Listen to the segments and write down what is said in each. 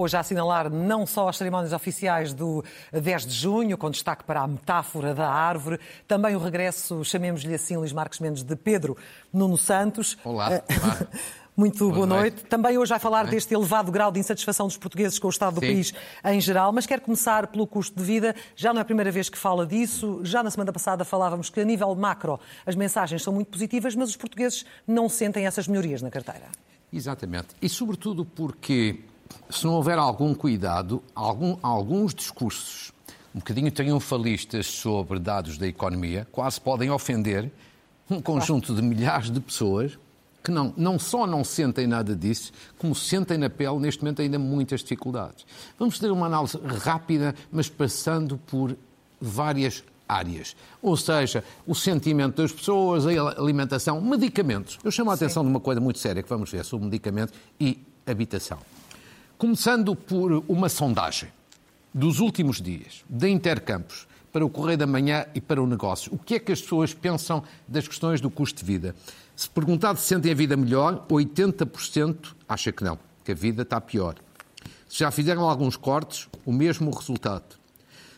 Hoje a assinalar não só as cerimónias oficiais do 10 de junho, com destaque para a metáfora da árvore, também o regresso, chamemos-lhe assim, Luís Marcos Mendes, de Pedro Nuno Santos. Olá. Eh, Olá. Muito boa, boa noite. noite. Também hoje vai falar deste elevado grau de insatisfação dos portugueses com o estado do Sim. país em geral, mas quero começar pelo custo de vida. Já não é a primeira vez que fala disso. Já na semana passada falávamos que, a nível macro, as mensagens são muito positivas, mas os portugueses não sentem essas melhorias na carteira. Exatamente. E, sobretudo, porque se não houver algum cuidado, algum, alguns discursos um bocadinho triunfalistas sobre dados da economia quase podem ofender um conjunto de milhares de pessoas que não, não só não sentem nada disso, como sentem na pele, neste momento, ainda muitas dificuldades. Vamos ter uma análise rápida, mas passando por várias áreas. Ou seja, o sentimento das pessoas, a alimentação, medicamentos. Eu chamo a atenção Sim. de uma coisa muito séria que vamos ver sobre medicamentos e habitação. Começando por uma sondagem dos últimos dias, da Intercampos, para o Correio da Manhã e para o negócio. O que é que as pessoas pensam das questões do custo de vida? Se perguntado se sentem a vida melhor, 80% acha que não, que a vida está pior. Se já fizeram alguns cortes, o mesmo resultado.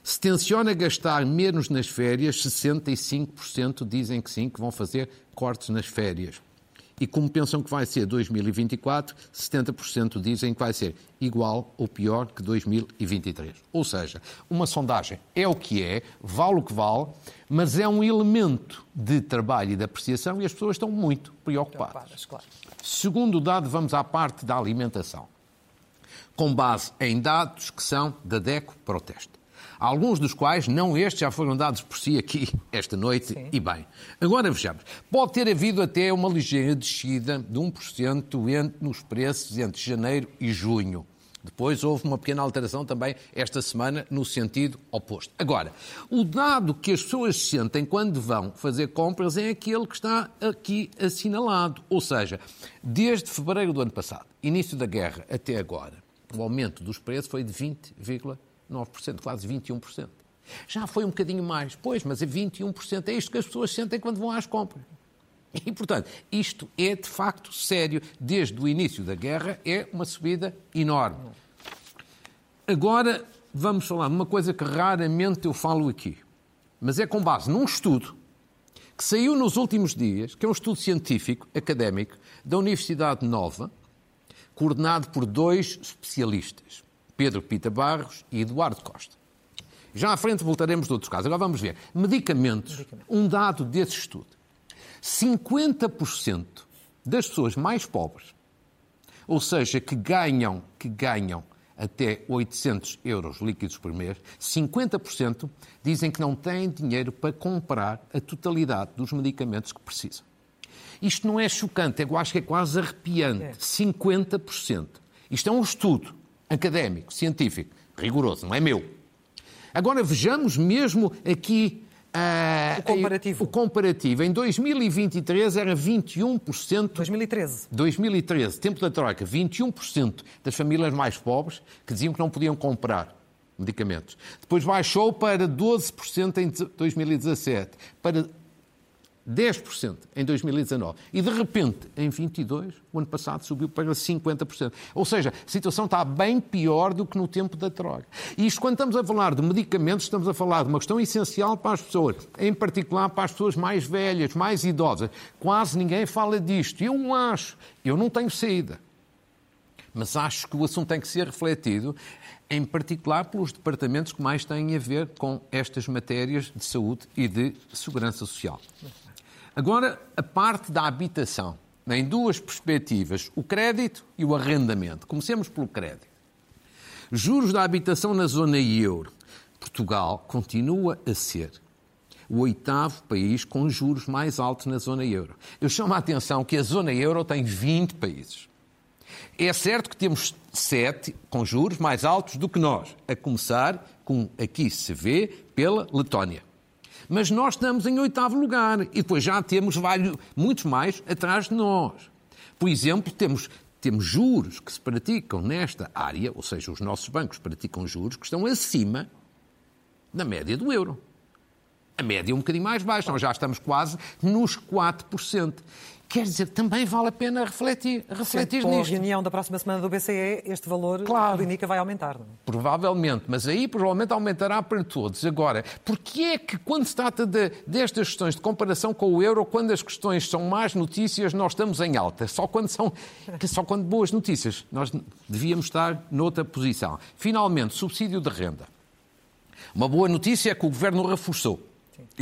Se tenciona gastar menos nas férias, 65% dizem que sim, que vão fazer cortes nas férias. E como pensam que vai ser 2024, 70% dizem que vai ser igual ou pior que 2023. Ou seja, uma sondagem é o que é, vale o que vale, mas é um elemento de trabalho e de apreciação e as pessoas estão muito preocupadas. preocupadas claro. Segundo dado, vamos à parte da alimentação. Com base em dados que são da DECO Proteste alguns dos quais, não estes, já foram dados por si aqui esta noite, Sim. e bem. Agora vejamos. Pode ter havido até uma ligeira descida de 1% entre, nos preços entre janeiro e junho. Depois houve uma pequena alteração também esta semana no sentido oposto. Agora, o dado que as pessoas sentem quando vão fazer compras é aquele que está aqui assinalado. Ou seja, desde fevereiro do ano passado, início da guerra até agora, o aumento dos preços foi de 20,5%. 9%, quase 21%. Já foi um bocadinho mais, pois, mas é 21%. É isto que as pessoas sentem quando vão às compras. E, portanto, isto é de facto sério. Desde o início da guerra é uma subida enorme. Agora vamos falar de uma coisa que raramente eu falo aqui, mas é com base num estudo que saiu nos últimos dias, que é um estudo científico, académico, da Universidade Nova, coordenado por dois especialistas. Pedro Pita Barros e Eduardo Costa. Já à frente voltaremos de outros casos. Agora vamos ver. Medicamentos. Medicamentos. Um dado desse estudo. 50% das pessoas mais pobres, ou seja, que ganham, que ganham até 800 euros líquidos por mês, 50% dizem que não têm dinheiro para comprar a totalidade dos medicamentos que precisam. Isto não é chocante, eu acho que é quase arrepiante. É. 50%. Isto é um estudo académico, científico, rigoroso, não é meu. Agora vejamos mesmo aqui uh, o comparativo. O comparativo. Em 2023 era 21%. 2013. 2013, tempo da Troika, 21% das famílias mais pobres que diziam que não podiam comprar medicamentos. Depois baixou para 12% em 2017, para 10% em 2019 e de repente em 22, o ano passado subiu para 50%. Ou seja, a situação está bem pior do que no tempo da troca. E isto quando estamos a falar de medicamentos, estamos a falar de uma questão essencial para as pessoas, em particular para as pessoas mais velhas, mais idosas. Quase ninguém fala disto. Eu acho, eu não tenho saída. Mas acho que o assunto tem que ser refletido em particular pelos departamentos que mais têm a ver com estas matérias de saúde e de segurança social. Agora, a parte da habitação, em duas perspectivas, o crédito e o arrendamento. Comecemos pelo crédito. Juros da habitação na zona euro. Portugal continua a ser o oitavo país com juros mais altos na zona euro. Eu chamo a atenção que a zona euro tem 20 países. É certo que temos sete com juros mais altos do que nós, a começar com, aqui se vê, pela Letónia mas nós estamos em oitavo lugar e depois já temos vários, muitos mais atrás de nós. Por exemplo, temos, temos juros que se praticam nesta área, ou seja, os nossos bancos praticam juros que estão acima da média do euro. A média é um bocadinho mais baixa, nós já estamos quase nos 4%. Quer dizer, também vale a pena refletir, refletir Sim, nisto. Com a reunião da próxima semana do BCE, este valor claro. do INICA vai aumentar. Não? É? Provavelmente, mas aí provavelmente aumentará para todos. Agora, porquê é que quando se trata de, destas questões de comparação com o euro, quando as questões são más notícias, nós estamos em alta? Só quando são só quando boas notícias. Nós devíamos estar noutra posição. Finalmente, subsídio de renda. Uma boa notícia é que o Governo reforçou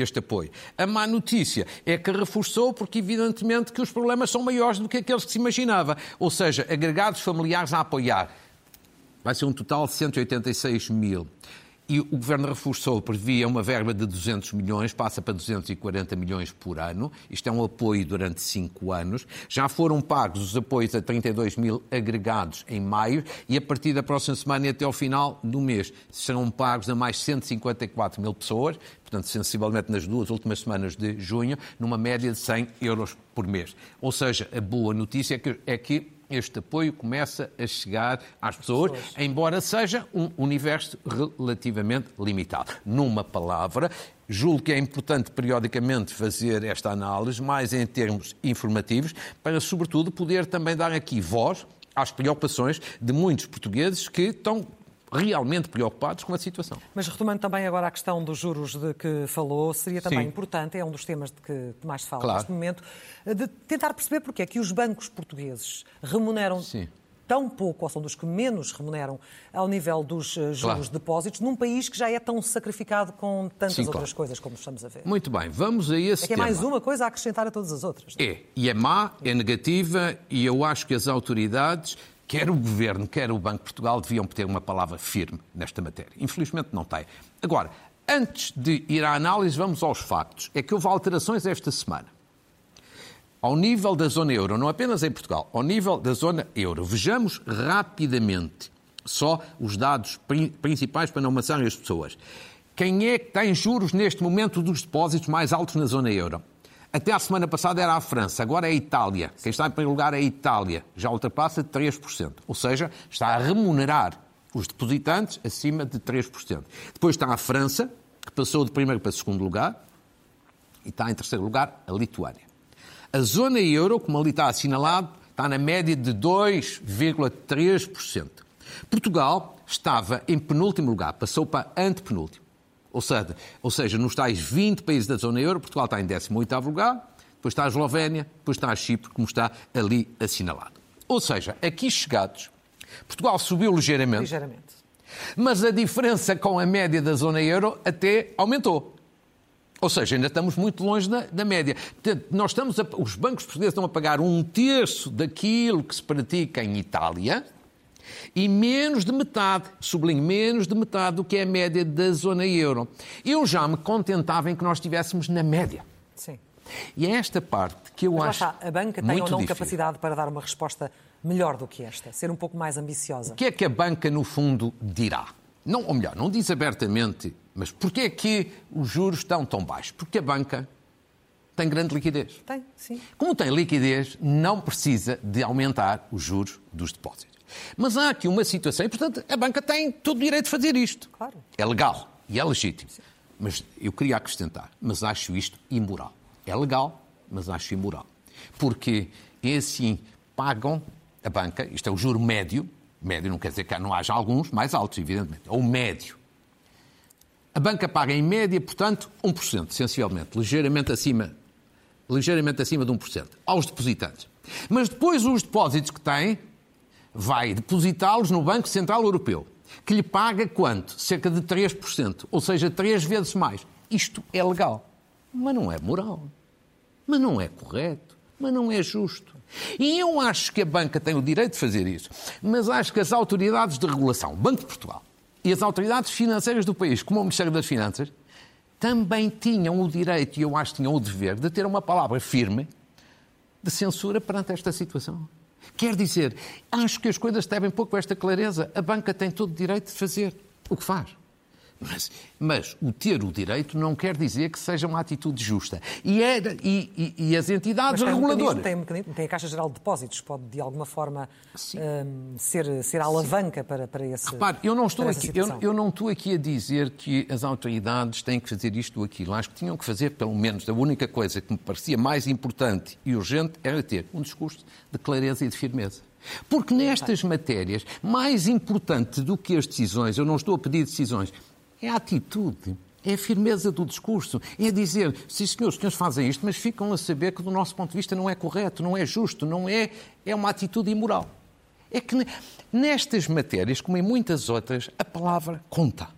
este apoio. A má notícia é que reforçou porque, evidentemente, que os problemas são maiores do que aqueles que se imaginava. Ou seja, agregados familiares a apoiar. Vai ser um total de 186 mil e o Governo reforçou, previa uma verba de 200 milhões, passa para 240 milhões por ano. Isto é um apoio durante cinco anos. Já foram pagos os apoios a 32 mil agregados em maio e a partir da próxima semana e até ao final do mês serão pagos a mais 154 mil pessoas, portanto, sensivelmente nas duas últimas semanas de junho, numa média de 100 euros por mês. Ou seja, a boa notícia é que, é que este apoio começa a chegar às pessoas, pessoas, embora seja um universo relativamente limitado. Numa palavra, julgo que é importante periodicamente fazer esta análise, mais em termos informativos, para, sobretudo, poder também dar aqui voz às preocupações de muitos portugueses que estão realmente preocupados com a situação. Mas retomando também agora a questão dos juros de que falou, seria também Sim. importante, é um dos temas de que mais se fala claro. neste momento, de tentar perceber porque é que os bancos portugueses remuneram Sim. tão pouco, ou são dos que menos remuneram ao nível dos eh, juros claro. de depósitos, num país que já é tão sacrificado com tantas Sim, outras claro. coisas como estamos a ver. Muito bem, vamos a esse é que é tema. mais uma coisa a acrescentar a todas as outras. Não? É, e é má, é negativa, e eu acho que as autoridades quer o Governo, quer o Banco de Portugal deviam ter uma palavra firme nesta matéria. Infelizmente não tem. Agora, antes de ir à análise, vamos aos factos. É que houve alterações esta semana. Ao nível da zona euro, não apenas em Portugal, ao nível da zona euro. Vejamos rapidamente só os dados principais para não amassarem as pessoas. Quem é que tem juros neste momento dos depósitos mais altos na zona euro? Até a semana passada era a França, agora é a Itália. Quem está em primeiro lugar é a Itália, já ultrapassa 3%. Ou seja, está a remunerar os depositantes acima de 3%. Depois está a França, que passou de primeiro para segundo lugar, e está em terceiro lugar a Lituânia. A zona euro, como ali está assinalado, está na média de 2,3%. Portugal estava em penúltimo lugar, passou para antepenúltimo. Ou seja, ou seja, nos tais 20 países da zona euro, Portugal está em 18º lugar, depois está a Eslovénia, depois está a Chipre, como está ali assinalado. Ou seja, aqui chegados, Portugal subiu ligeiramente, ligeiramente. mas a diferença com a média da zona euro até aumentou. Ou seja, ainda estamos muito longe da, da média. Portanto, nós estamos a, os bancos portugueses estão a pagar um terço daquilo que se pratica em Itália, e menos de metade, sublinho, menos de metade do que é a média da zona euro. Eu já me contentava em que nós estivéssemos na média. Sim. E é esta parte que eu Mas acho. Está, a banca tem ou não difícil. capacidade para dar uma resposta melhor do que esta, ser um pouco mais ambiciosa? O que é que a banca, no fundo, dirá? Não, ou melhor, não diz abertamente, mas porquê é que os juros estão tão baixos? Porque a banca tem grande liquidez. Tem, sim. Como tem liquidez, não precisa de aumentar os juros dos depósitos. Mas há aqui uma situação, e portanto a banca tem todo o direito de fazer isto. Claro. É legal e é legítimo. Sim. Mas eu queria acrescentar, mas acho isto imoral. É legal, mas acho imoral. Porque é assim, pagam a banca, isto é o juro médio, médio não quer dizer que não haja alguns mais altos, evidentemente, ou médio. A banca paga em média, portanto, 1%, essencialmente, ligeiramente acima, ligeiramente acima de 1%, aos depositantes. Mas depois os depósitos que têm, vai depositá-los no Banco Central Europeu, que lhe paga quanto? Cerca de 3%, ou seja, três vezes mais. Isto é legal, mas não é moral, mas não é correto, mas não é justo. E eu acho que a banca tem o direito de fazer isso, mas acho que as autoridades de regulação, o Banco de Portugal e as autoridades financeiras do país, como o Ministério das Finanças, também tinham o direito, e eu acho que tinham o dever, de ter uma palavra firme de censura perante esta situação. Quer dizer, acho que as coisas devem pouco esta clareza. A banca tem todo o direito de fazer o que faz. Mas, mas, o ter o direito não quer dizer que seja uma atitude justa. E, e, e, e as entidades mas reguladoras. Tem, tem a Caixa Geral de Depósitos, pode de alguma forma um, ser, ser a alavanca para, para esse. Repare, eu não, estou aqui, eu, eu, não estou aqui a dizer que as autoridades têm que fazer isto ou aquilo. Acho que tinham que fazer, pelo menos, a única coisa que me parecia mais importante e urgente era ter um discurso de clareza e de firmeza. Porque nestas matérias, mais importante do que as decisões, eu não estou a pedir decisões, é a atitude. É a firmeza do discurso. É dizer, sim senhores, os senhores fazem isto, mas ficam a saber que do nosso ponto de vista não é correto, não é justo, não é, é uma atitude imoral. É que nestas matérias, como em muitas outras, a palavra conta.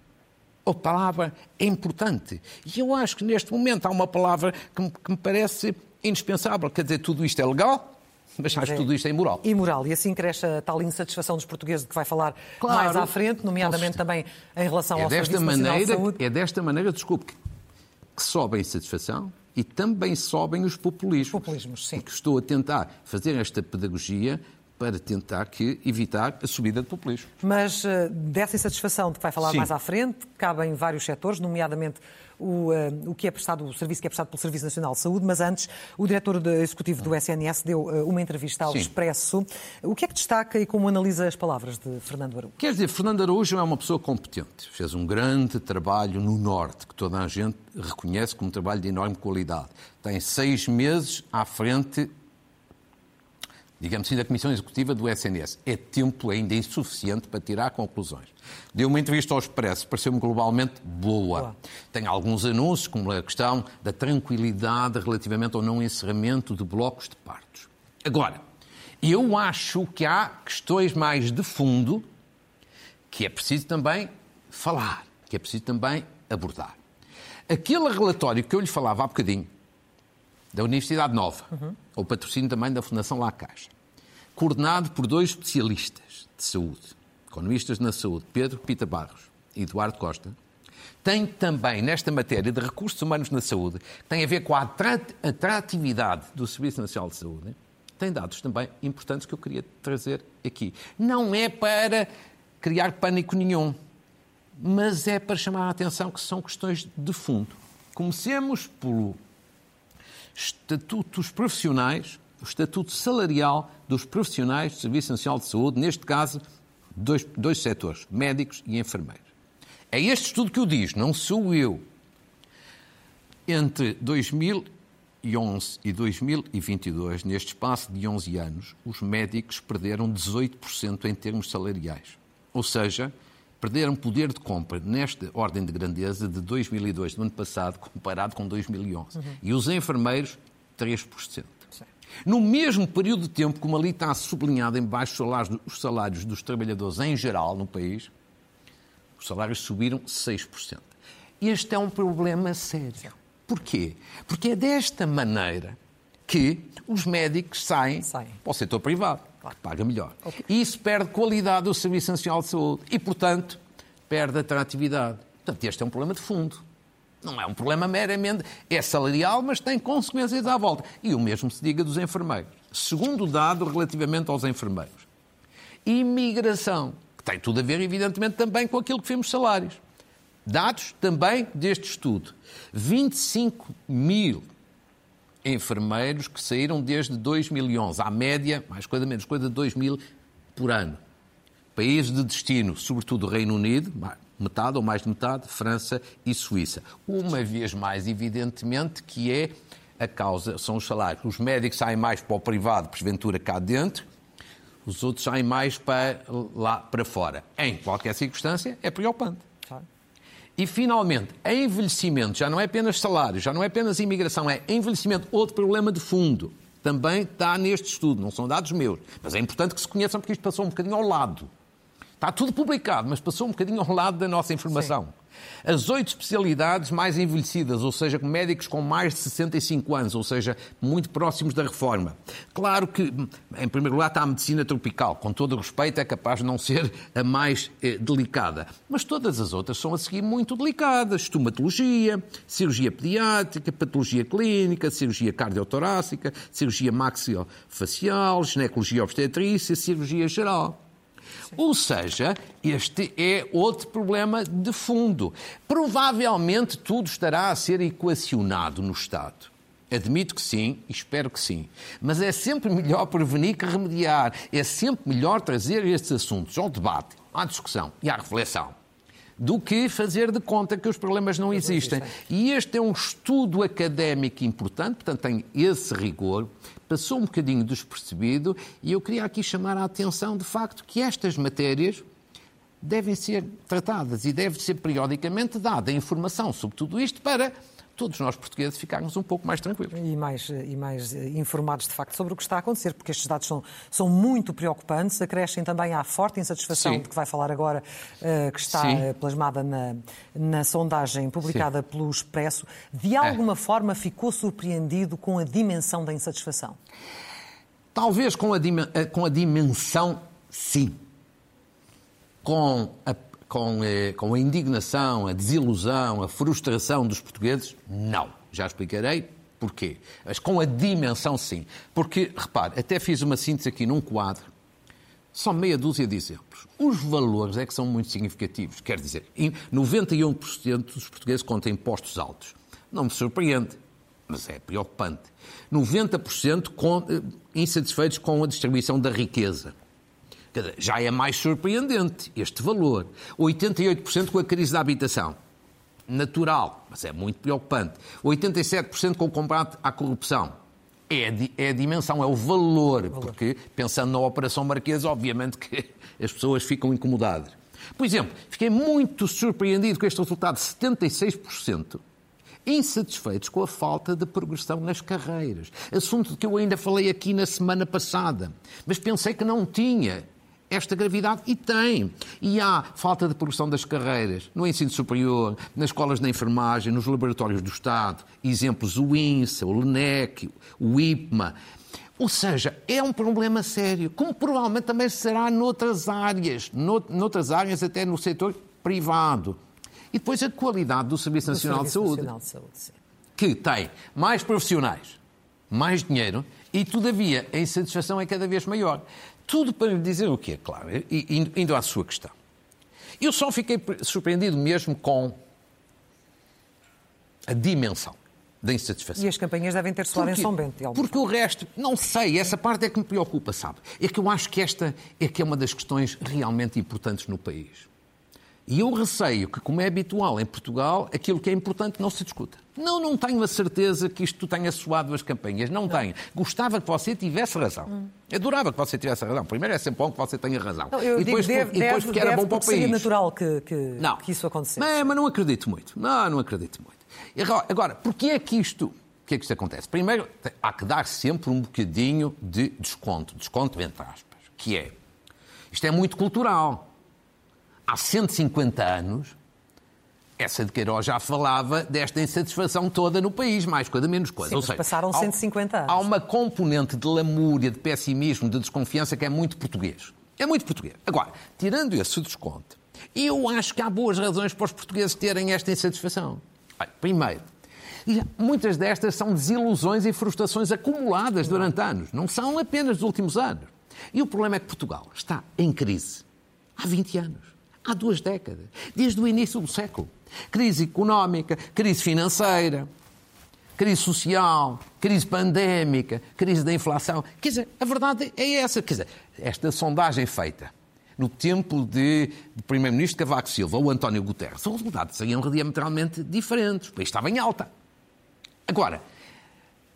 A palavra é importante. E eu acho que neste momento há uma palavra que me, que me parece indispensável. Quer dizer, tudo isto é legal, mas acho que tudo isto é imoral. Imoral. E assim cresce a tal insatisfação dos portugueses de que vai falar claro, mais à frente, nomeadamente também em relação é ao desta Serviço maneira, Nacional de Saúde. É desta maneira, desculpe, que, que sobe a insatisfação e também sobem os populismos. Populismos, sim. Porque estou a tentar fazer esta pedagogia para tentar que evitar a subida de populismo. Mas uh, dessa insatisfação de que vai falar Sim. mais à frente, cabem vários setores, nomeadamente o, uh, o que é prestado, o serviço que é prestado pelo Serviço Nacional de Saúde, mas antes o diretor de, executivo do SNS deu uh, uma entrevista ao Sim. Expresso. O que é que destaca e como analisa as palavras de Fernando Araújo? Quer dizer, Fernando Araújo é uma pessoa competente. Fez um grande trabalho no Norte, que toda a gente reconhece como um trabalho de enorme qualidade. Tem seis meses à frente digamos assim, da Comissão Executiva do SNS. É tempo ainda insuficiente para tirar conclusões. Deu uma entrevista ao Expresso, pareceu-me globalmente boa. Boa. Tem alguns anúncios, como a questão da tranquilidade relativamente ao não encerramento de blocos de partos. Agora, eu acho que há questões mais de fundo que é preciso também falar, que é preciso também abordar. Aquele relatório que eu lhe falava há bocadinho, da Universidade Nova, o patrocínio também da Fundação La Caixa, coordenado por dois especialistas de saúde, economistas na saúde, Pedro Pita Barros e Eduardo Costa, tem também, nesta matéria de recursos humanos na saúde, tem a ver com a atrat- atratividade do Serviço Nacional de Saúde, tem dados também importantes que eu queria trazer aqui. Não é para criar pânico nenhum, mas é para chamar a atenção que são questões de fundo. Comecemos pelo estatutos profissionais, o estatuto salarial dos profissionais do Serviço Nacional de Saúde, neste caso, dois, dois setores, médicos e enfermeiros. É este estudo que o diz, não sou eu. Entre 2011 e 2022, neste espaço de 11 anos, os médicos perderam 18% em termos salariais. Ou seja, perderam poder de compra nesta ordem de grandeza de 2002, do ano passado, comparado com 2011. E os enfermeiros, 3%. No mesmo período de tempo, como ali está sublinhado em baixo os salários, os salários dos trabalhadores em geral no país, os salários subiram 6%. Este é um problema sério. Porquê? Porque é desta maneira que os médicos saem, Saem. para o setor privado, que paga melhor. E isso perde qualidade do Serviço Nacional de Saúde e, portanto, perde atratividade. Portanto, este é um problema de fundo. Não é um problema meramente. É salarial, mas tem consequências à volta. E o mesmo se diga dos enfermeiros. Segundo dado relativamente aos enfermeiros. Imigração, que tem tudo a ver, evidentemente, também com aquilo que vimos salários. Dados também deste estudo. 25 mil enfermeiros que saíram desde 2011, à média, mais coisa menos coisa, 2 mil por ano. Países de destino, sobretudo o Reino Unido, metade ou mais de metade, França e Suíça. Uma vez mais, evidentemente, que é a causa, são os salários. Os médicos saem mais para o privado, porventura cá dentro, os outros saem mais para lá para fora. Em qualquer circunstância, é preocupante. E, finalmente, envelhecimento já não é apenas salário, já não é apenas imigração, é envelhecimento. Outro problema de fundo também está neste estudo, não são dados meus, mas é importante que se conheçam porque isto passou um bocadinho ao lado. Está tudo publicado, mas passou um bocadinho ao lado da nossa informação. Sim. As oito especialidades mais envelhecidas, ou seja, com médicos com mais de 65 anos, ou seja, muito próximos da reforma. Claro que, em primeiro lugar, está a medicina tropical, com todo o respeito, é capaz de não ser a mais eh, delicada. Mas todas as outras são a seguir muito delicadas: estomatologia, cirurgia pediátrica, patologia clínica, cirurgia cardiotorácica, cirurgia maxilofacial, ginecologia obstetrícia, cirurgia geral. Ou seja, este é outro problema de fundo. Provavelmente tudo estará a ser equacionado no Estado. Admito que sim, espero que sim. Mas é sempre melhor prevenir que remediar. É sempre melhor trazer estes assuntos ao debate, à discussão e à reflexão do que fazer de conta que os problemas não existem. E este é um estudo académico importante, portanto tem esse rigor, passou um bocadinho despercebido e eu queria aqui chamar a atenção de facto que estas matérias devem ser tratadas e deve ser periodicamente dada informação sobre tudo isto para todos nós portugueses ficarmos um pouco mais tranquilos. E mais, e mais eh, informados, de facto, sobre o que está a acontecer, porque estes dados são, são muito preocupantes, acrescem também à forte insatisfação Sim. de que vai falar agora, uh, que está Sim. Eh, plasmada na, na sondagem publicada Sim. pelo Expresso. De alguma é. forma ficou surpreendido com a dimensão da insatisfação? Talvez com a, com a dimensão, sim. Com a com, eh, com a indignação, a desilusão, a frustração dos portugueses? Não. Já explicarei porquê. Mas com a dimensão, sim. Porque, repare, até fiz uma síntese aqui num quadro, só meia dúzia de exemplos. Os valores é que são muito significativos. Quer dizer, 91% dos portugueses contam impostos altos. Não me surpreende, mas é preocupante. 90% com, eh, insatisfeitos com a distribuição da riqueza já é mais surpreendente este valor. 88% com a crise da habitação. Natural, mas é muito preocupante. 87% com o combate à corrupção. É a, é a dimensão, é o valor, porque pensando na Operação Marquesa, obviamente que as pessoas ficam incomodadas. Por exemplo, fiquei muito surpreendido com este resultado: 76% insatisfeitos com a falta de progressão nas carreiras. Assunto que eu ainda falei aqui na semana passada, mas pensei que não tinha esta gravidade e tem. E há falta de progressão das carreiras no ensino superior, nas escolas de enfermagem, nos laboratórios do Estado. Exemplos o INSA, o LENEC, o IPMA. Ou seja, é um problema sério, como provavelmente também será noutras áreas, noutras áreas até no setor privado. E depois a qualidade do Serviço Nacional, Serviço de, Saúde, Nacional de Saúde, que tem mais profissionais, mais dinheiro e, todavia, a insatisfação é cada vez maior. Tudo para lhe dizer o quê, claro, indo à sua questão. Eu só fiquei surpreendido mesmo com a dimensão da insatisfação. E as campanhas devem ter soado em São Bento. De porque o resto, não sei, essa parte é que me preocupa, sabe? É que eu acho que esta é que é uma das questões realmente importantes no país. E eu receio que, como é habitual em Portugal, aquilo que é importante não se discuta. Não, não tenho a certeza que isto tenha soado as campanhas. Não, não. tenho. Gostava que você tivesse razão. Hum. Adorava que você tivesse razão. Primeiro é sempre bom que você tenha razão. Não, e depois, digo, deve, e depois porque era bom para o país. Seria natural que, que, não. que isso acontecesse. Mas, mas não acredito muito. Não, não acredito muito. Agora, agora porquê é que isto que é que isto acontece? Primeiro, há que dar sempre um bocadinho de desconto, desconto entre aspas, que é, isto é muito cultural há 150 anos, essa de Queiroz já falava desta insatisfação toda no país, mais coisa, menos coisa. Sim, Ou seja, passaram 150 anos. Há uma componente de lamúria, de pessimismo, de desconfiança que é muito português. É muito português. Agora, tirando esse desconto, eu acho que há boas razões para os portugueses terem esta insatisfação. Primeiro, muitas destas são desilusões e frustrações acumuladas durante anos, não são apenas dos últimos anos. E o problema é que Portugal está em crise há 20 anos há duas décadas, desde o início do século. Crise económica, crise financeira, crise social, crise pandémica, crise da inflação. Quer dizer, a verdade é essa. Quer dizer, esta sondagem feita no tempo de, de Primeiro-Ministro Cavaco Silva ou António Guterres, os resultados seriam diametralmente diferentes. O país estava em alta. Agora,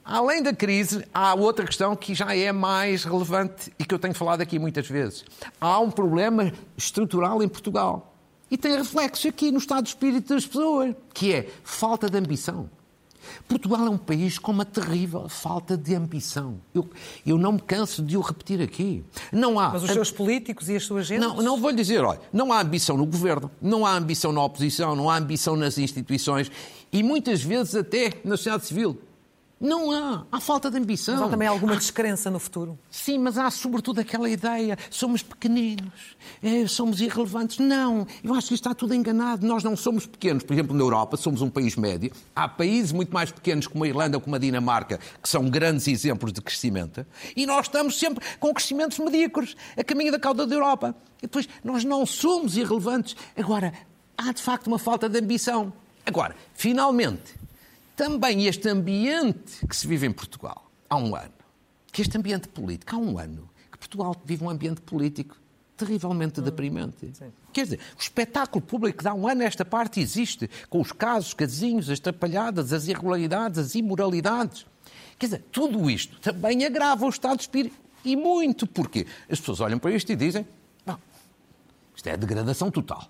Além da crise, há outra questão que já é mais relevante e que eu tenho falado aqui muitas vezes. Há um problema estrutural em Portugal. E tem reflexo aqui no estado de espírito das pessoas, que é falta de ambição. Portugal é um país com uma terrível falta de ambição. Eu, eu não me canso de o repetir aqui. Não há. Mas os seus políticos e as suas gente? Não, não vou lhe dizer, olha, não há ambição no governo, não há ambição na oposição, não há ambição nas instituições e muitas vezes até na sociedade civil. Não há. Há falta de ambição. Mas há também alguma descrença no futuro. Sim, mas há sobretudo aquela ideia: somos pequeninos, é, somos irrelevantes. Não, eu acho que está tudo enganado. Nós não somos pequenos. Por exemplo, na Europa, somos um país médio. Há países muito mais pequenos, como a Irlanda ou como a Dinamarca, que são grandes exemplos de crescimento. E nós estamos sempre com crescimentos medíocres, a caminho da cauda da Europa. E depois, nós não somos irrelevantes. Agora, há de facto uma falta de ambição. Agora, finalmente, também este ambiente que se vive em Portugal há um ano, que este ambiente político há um ano, que Portugal vive um ambiente político terrivelmente hum, deprimente. Sim. Quer dizer, o espetáculo público que há um ano esta parte existe, com os casos, casinhos, as trapalhadas, as irregularidades, as imoralidades. Quer dizer, tudo isto também agrava o estado de espírito. E muito, porque as pessoas olham para isto e dizem, não, isto é degradação total.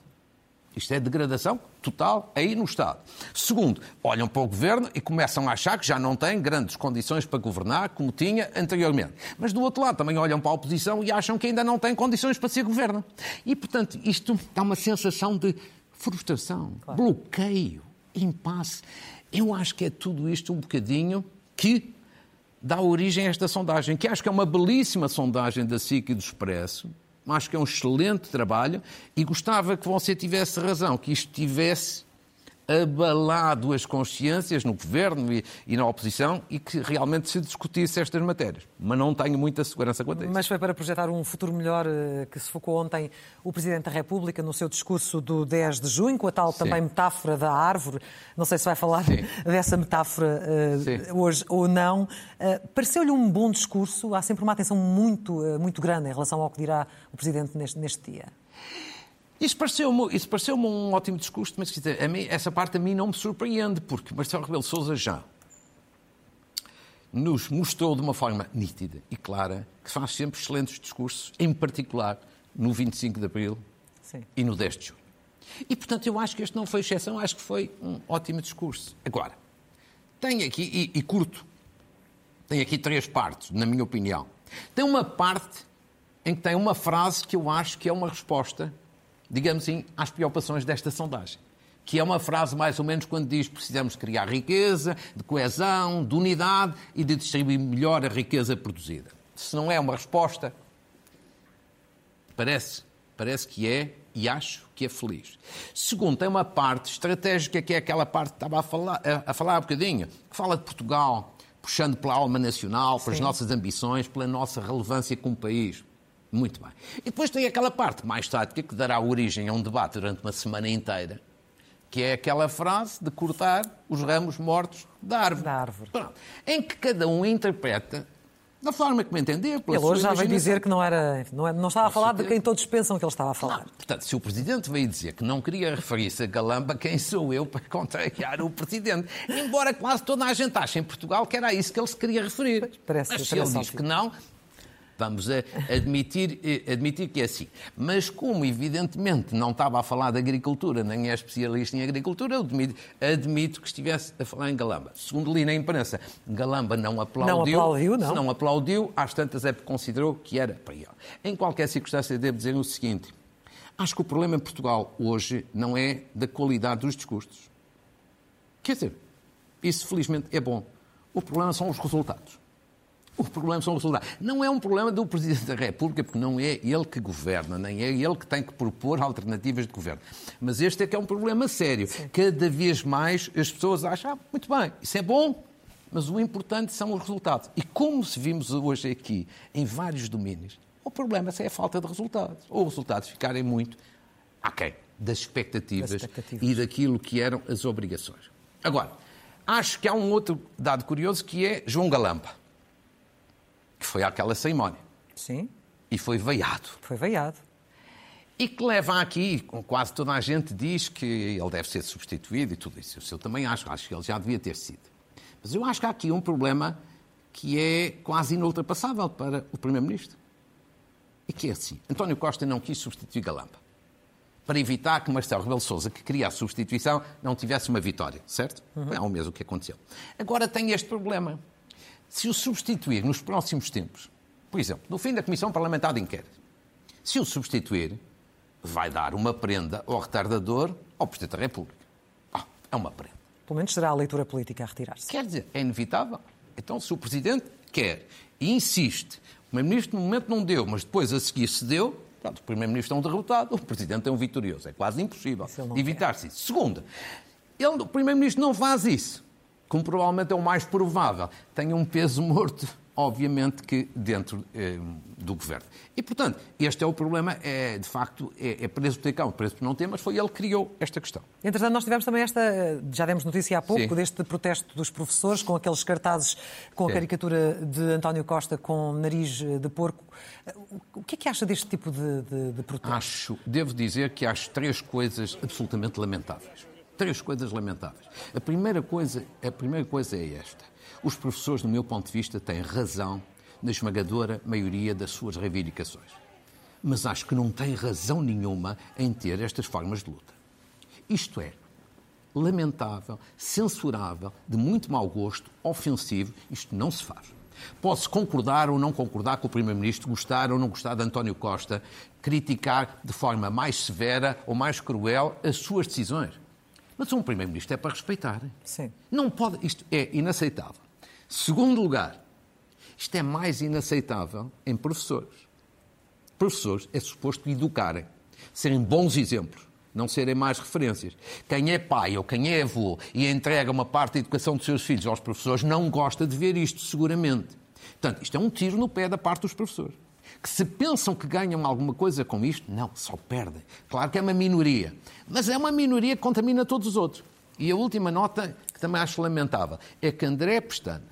Isto é degradação total aí no Estado. Segundo, olham para o governo e começam a achar que já não tem grandes condições para governar como tinha anteriormente. Mas do outro lado também olham para a oposição e acham que ainda não tem condições para ser governo. E, portanto, isto dá uma sensação de frustração, claro. bloqueio, impasse. Eu acho que é tudo isto um bocadinho que dá origem a esta sondagem, que acho que é uma belíssima sondagem da SIC e do Expresso, Acho que é um excelente trabalho e gostava que você tivesse razão, que isto tivesse abalado as consciências no governo e, e, na oposição e que realmente se discutisse estas matérias. Mas não tenho muita segurança quanto a isso. Mas foi para projetar um futuro melhor eh, que se focou ontem o Presidente da República no seu discurso do 10 de junho, com a tal Sim. também metáfora da árvore. Não sei se vai falar Sim. dessa metáfora uh, hoje ou não. Uh, Pareceu-lhe um bom discurso? Há sempre uma atenção muito, uh, muito grande em relação ao que dirá o Presidente neste, neste dia. Isso pareceu-me pareceu um ótimo discurso, mas mim, essa parte a mim não me surpreende, porque Marcelo Rebelo Sousa já nos mostrou de uma forma nítida e clara que faz sempre excelentes discursos, em particular no 25 de Abril Sim. e no 10 de Junho. E, portanto, eu acho que este não foi exceção, acho que foi um ótimo discurso. Agora, tem aqui, e, e curto, tem aqui três partes, na minha opinião. Tem uma parte em que tem uma frase que eu acho que é uma resposta digamos assim, às preocupações desta sondagem. Que é uma frase mais ou menos quando diz precisamos criar riqueza, de coesão, de unidade e de distribuir melhor a riqueza produzida. Se não é uma resposta, parece, parece que é e acho que é feliz. Segundo, tem uma parte estratégica que é aquela parte que estava a falar, a, falar um bocadinho, que fala de Portugal, puxando pela alma nacional, pelas Sim. nossas ambições, pela nossa relevância como país. Muito bem. E depois tem aquela parte mais tática que dará origem a um debate durante uma semana inteira, que é aquela frase de cortar os ramos mortos da árvore. Da árvore. Pronto. Em que cada um interpreta da forma que me entender. Pela ele hoje já veio dizer que não era, não, é, não estava a falar de quem todos pensam que ele estava a falar. Não, portanto, se o Presidente veio dizer que não queria referir-se a Galamba, quem sou eu para contrariar o Presidente? Embora quase toda a gente ache em Portugal que era a isso que ele se queria referir. Parece Mas se ele diz que não, Vamos admitir, eh, admitir que é assim. Mas como, evidentemente, não estava a falar de agricultura, nem é especialista em agricultura, eu admito, admito que estivesse a falar em Galamba. Segundo li na imprensa, Galamba não aplaudiu. Não aplaudiu, não. Se não aplaudiu, às tantas é porque considerou que era para ele. Em qualquer circunstância, devo dizer o seguinte. Acho que o problema em Portugal hoje não é da qualidade dos discursos. Quer dizer, isso felizmente é bom. O problema são os resultados. O problema são os resultados. Não é um problema do Presidente da República, porque não é ele que governa, nem é ele que tem que propor alternativas de governo. Mas este é que é um problema sério. Sim. Cada vez mais as pessoas acham, ah, muito bem, isso é bom, mas o importante são os resultados. E como se vimos hoje aqui, em vários domínios, o problema é a falta de resultados. Ou os resultados ficarem muito aquém das expectativas, das expectativas e daquilo que eram as obrigações. Agora, acho que há um outro dado curioso que é João Galampa foi àquela cerimónia. Sim. E foi veiado. Foi veiado. E que leva aqui, quase toda a gente diz que ele deve ser substituído e tudo isso. Eu também acho, acho que ele já devia ter sido. Mas eu acho que há aqui um problema que é quase inultrapassável para o Primeiro-Ministro. E que é assim. António Costa não quis substituir Galamba. Para evitar que Marcelo Rebelo Sousa, que queria a substituição, não tivesse uma vitória, certo? Uhum. Foi ao mesmo que aconteceu. Agora tem este problema se o substituir nos próximos tempos, por exemplo, no fim da Comissão Parlamentar de Inquérito, se o substituir, vai dar uma prenda ao retardador ao Presidente da República. Ah, é uma prenda. Pelo menos será a leitura política a retirar-se. Quer dizer, é inevitável. Então, se o Presidente quer e insiste, o Primeiro-Ministro no momento não deu, mas depois a seguir se deu, portanto, o Primeiro-Ministro é um derrotado, o Presidente é um vitorioso. É quase impossível evitar-se isso. Segunda, ele, o Primeiro-Ministro não faz isso, como provavelmente é o mais provável, tem um peso morto obviamente que dentro eh, do governo. E, portanto, este é o problema, é, de facto, é, é preso por ter cão, preso por não ter, mas foi ele que criou esta questão. Entretanto, nós tivemos também esta, já demos notícia há pouco, Sim. deste protesto dos professores, com aqueles cartazes com a Sim. caricatura de António Costa com nariz de porco. O que é que acha deste tipo de, de, de protesto? Acho, devo dizer que acho três coisas absolutamente lamentáveis. Três coisas lamentáveis. A primeira coisa, a primeira coisa é esta os professores, do meu ponto de vista, têm razão na esmagadora maioria das suas reivindicações. Mas acho que não têm razão nenhuma em ter estas formas de luta. Isto é lamentável, censurável, de muito mau gosto, ofensivo. Isto não se faz. Posso concordar ou não concordar com o Primeiro-Ministro, gostar ou não gostar de António Costa, criticar de forma mais severa ou mais cruel as suas decisões. Mas um Primeiro-Ministro é para respeitar. Sim. Não pode, isto é inaceitável. Segundo lugar, isto é mais inaceitável em professores. Professores é suposto educarem, serem bons exemplos, não serem mais referências. Quem é pai ou quem é avô e entrega uma parte da educação dos seus filhos aos professores não gosta de ver isto, seguramente. Portanto, isto é um tiro no pé da parte dos professores. Que se pensam que ganham alguma coisa com isto, não, só perdem. Claro que é uma minoria, mas é uma minoria que contamina todos os outros. E a última nota, que também acho lamentável, é que André Pestana,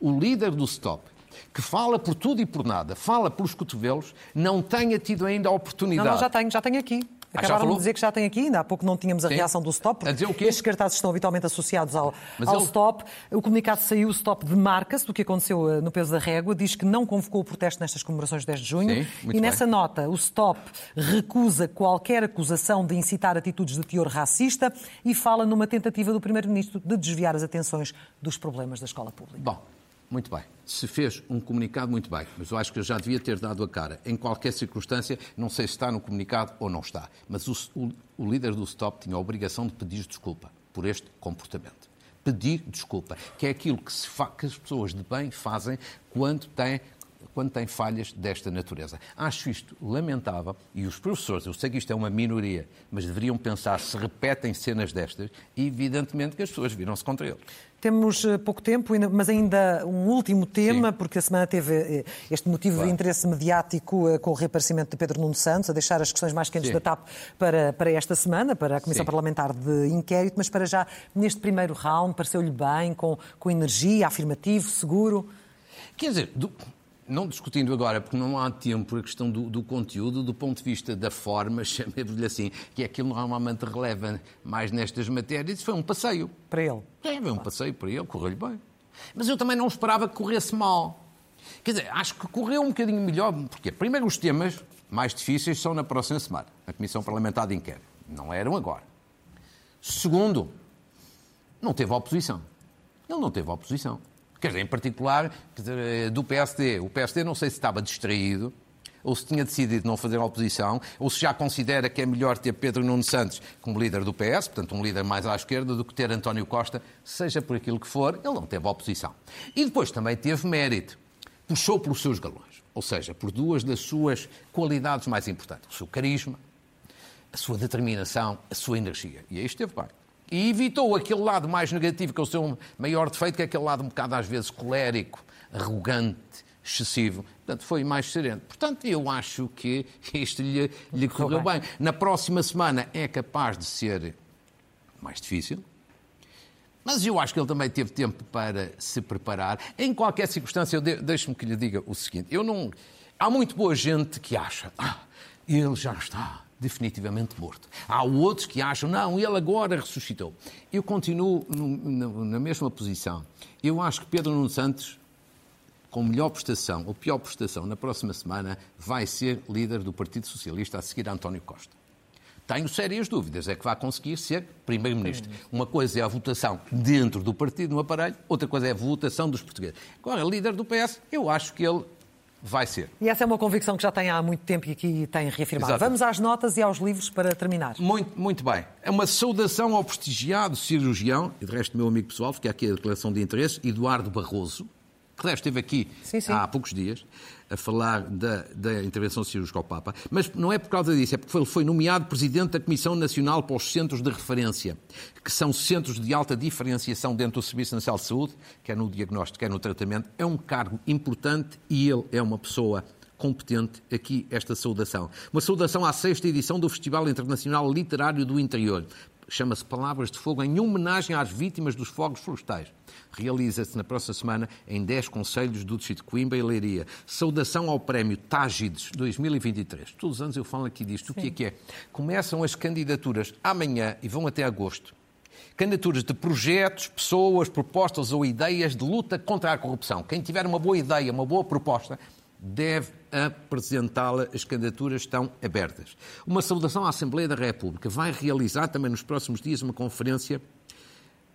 o líder do Stop, que fala por tudo e por nada, fala pelos cotovelos, não tenha tido ainda a oportunidade. Não, não já tenho, já tenho aqui. Ah, Acabaram de dizer que já tem aqui, ainda há pouco não tínhamos a Sim. reação do Stop, porque estes cartazes estão habitualmente associados ao, ao ele... Stop. O comunicado saiu, o Stop demarca-se do que aconteceu eh, no peso da régua, diz que não convocou o protesto nestas comemorações de 10 de junho. Sim, e nessa bem. nota, o Stop recusa qualquer acusação de incitar atitudes de teor racista e fala numa tentativa do Primeiro-Ministro de desviar as atenções dos problemas da escola pública. Bom, muito bem. Se fez um comunicado, muito bem. Mas eu acho que eu já devia ter dado a cara. Em qualquer circunstância, não sei se está no comunicado ou não está. Mas o, o, o líder do Stop tinha a obrigação de pedir desculpa por este comportamento. Pedir desculpa, que é aquilo que, que as pessoas de bem fazem quando têm quando tem falhas desta natureza. Acho isto lamentável e os professores, eu sei que isto é uma minoria, mas deveriam pensar se repetem cenas destas e, evidentemente, que as pessoas viram-se contra eles. Temos eh, pouco tempo, mas ainda um último tema, Sim. porque a semana teve eh, este motivo claro. de interesse mediático eh, com o reaparecimento de Pedro Nuno Santos, a deixar as questões mais quentes Sim. da TAP para, para esta semana, para a Comissão Sim. Parlamentar de Inquérito, mas para já, neste primeiro round, pareceu-lhe bem, com, com energia, afirmativo, seguro? Quer dizer, do, não discutindo agora, porque não há tempo, a questão do, do conteúdo, do ponto de vista da forma, chamemos-lhe assim, que é aquilo normalmente releva mais nestas matérias, foi um passeio. Para ele? É, foi um passeio para ele, correu-lhe bem. Mas eu também não esperava que corresse mal. Quer dizer, acho que correu um bocadinho melhor, porque primeiro os temas mais difíceis são na próxima semana, na Comissão Parlamentar de Inquérito. Não eram agora. Segundo, não teve oposição. Ele não teve oposição. Quer dizer, em particular, dizer, do PSD. O PSD não sei se estava distraído, ou se tinha decidido não fazer oposição, ou se já considera que é melhor ter Pedro Nuno Santos como líder do PS, portanto um líder mais à esquerda, do que ter António Costa, seja por aquilo que for, ele não teve oposição. E depois também teve mérito, puxou pelos seus galões, ou seja, por duas das suas qualidades mais importantes, o seu carisma, a sua determinação, a sua energia. E aí esteve bem. E evitou aquele lado mais negativo, que é o seu maior defeito, que é aquele lado um bocado às vezes colérico, arrogante, excessivo. Portanto, foi mais sereno. Portanto, eu acho que isto lhe, lhe correu bem. Na próxima semana é capaz de ser mais difícil, mas eu acho que ele também teve tempo para se preparar. Em qualquer circunstância, deixe-me que lhe diga o seguinte: eu não. Há muito boa gente que acha, ah, ele já está definitivamente morto. Há outros que acham, não, ele agora ressuscitou. Eu continuo no, na mesma posição. Eu acho que Pedro Nuno Santos, com melhor prestação ou pior prestação na próxima semana, vai ser líder do Partido Socialista a seguir a António Costa. Tenho sérias dúvidas, é que vai conseguir ser Primeiro-Ministro. Uma coisa é a votação dentro do partido, no aparelho, outra coisa é a votação dos portugueses. Agora, líder do PS, eu acho que ele vai ser. E essa é uma convicção que já tem há muito tempo e aqui tem reafirmado. Exato. Vamos às notas e aos livros para terminar. Muito, muito bem. É uma saudação ao prestigiado cirurgião, e de resto meu amigo pessoal, fica aqui a declaração de interesse, Eduardo Barroso, que esteve aqui sim, sim. há poucos dias a falar da, da intervenção cirúrgica ao Papa, mas não é por causa disso, é porque ele foi nomeado Presidente da Comissão Nacional para os Centros de Referência, que são centros de alta diferenciação dentro do Serviço Nacional de Saúde, quer no diagnóstico, quer no tratamento. É um cargo importante e ele é uma pessoa competente aqui esta saudação. Uma saudação à sexta edição do Festival Internacional Literário do Interior. Chama-se Palavras de Fogo, em homenagem às vítimas dos fogos florestais realiza-se na próxima semana em 10 conselhos do Distrito de Coimbra e Leiria. Saudação ao Prémio Tágides 2023. Todos os anos eu falo aqui disto. Sim. O que é que é? Começam as candidaturas amanhã e vão até agosto. Candidaturas de projetos, pessoas, propostas ou ideias de luta contra a corrupção. Quem tiver uma boa ideia, uma boa proposta, deve apresentá-la. As candidaturas estão abertas. Uma saudação à Assembleia da República vai realizar também nos próximos dias uma conferência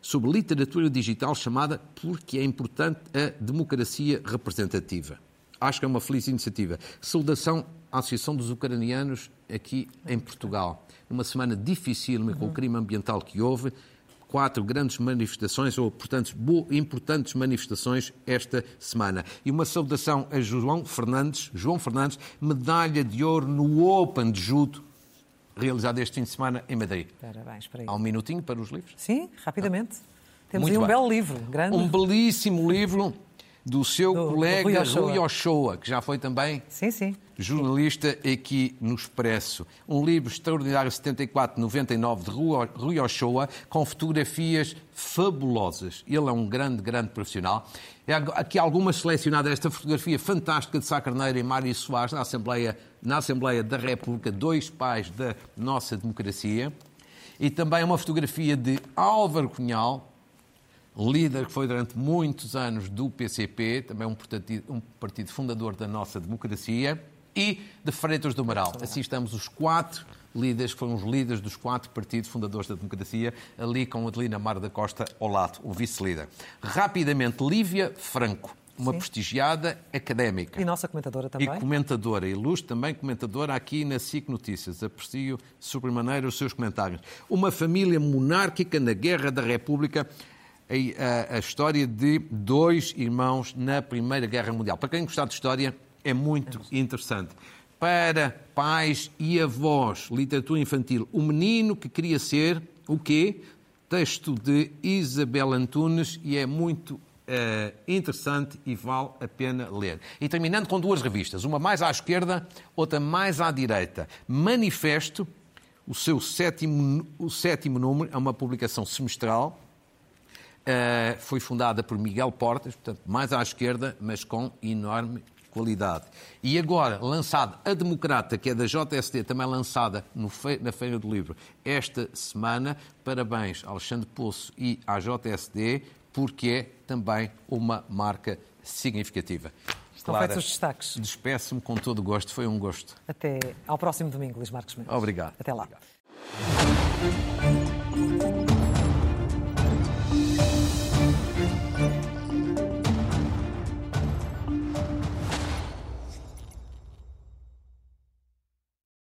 sobre literatura digital chamada Porque é importante a democracia representativa. Acho que é uma feliz iniciativa. Saudação à Associação dos Ucranianos aqui em Portugal. Numa semana difícil com o crime ambiental que houve, quatro grandes manifestações, ou, portanto, importantes manifestações esta semana. E uma saudação a João Fernandes, João Fernandes, medalha de ouro no Open de Judo realizado este fim de semana em Madrid. Parabéns para Há um minutinho para os livros? Sim, rapidamente. Temos Muito aí um bem. belo livro, grande. Um belíssimo livro do seu do, colega do Rui, Ochoa. que já foi também sim, sim. jornalista aqui no Expresso. Um livro extraordinário, 74-99, de Rui Ochoa, com fotografias fabulosas. Ele é um grande, grande profissional. É aqui algumas selecionadas, esta fotografia fantástica de Sá Carneiro e Mário Soares na Assembleia, na Assembleia da República, dois pais da nossa democracia. E também uma fotografia de Álvaro Cunhal, líder que foi durante muitos anos do PCP, também um partido, um partido fundador da nossa democracia, e de Freitas do Amaral. Assim estamos os quatro líderes, que foram os líderes dos quatro partidos fundadores da democracia, ali com Adelina Mar da Costa ao lado, o vice-líder. Rapidamente, Lívia Franco, uma Sim. prestigiada académica. E nossa comentadora também. E comentadora, ilustre também comentadora aqui na SIC Notícias. Aprecio sobremaneira os seus comentários. Uma família monárquica na Guerra da República a, a, história de dois irmãos na Primeira Guerra Mundial. Para quem gostar de história, é muito interessante. Para pais e avós, literatura infantil, o menino que queria ser o quê? Texto de Isabel Antunes e é muito Uh, interessante e vale a pena ler. E terminando com duas revistas, uma mais à esquerda, outra mais à direita. Manifesto, o seu sétimo, o sétimo número, é uma publicação semestral, Uh, foi fundada por Miguel Portas, portanto, mais à esquerda, mas com enorme qualidade. E agora, lançada a Democrata, que é da JSD, também lançada fe... na Feira do Livro esta semana. Parabéns a Alexandre Poço e à JSD, porque é também uma marca significativa. Estão Clara, feitos os destaques. Despeço-me com todo o gosto, foi um gosto. Até ao próximo domingo, Luís Marcos Mendes. Obrigado. Até lá. Obrigado.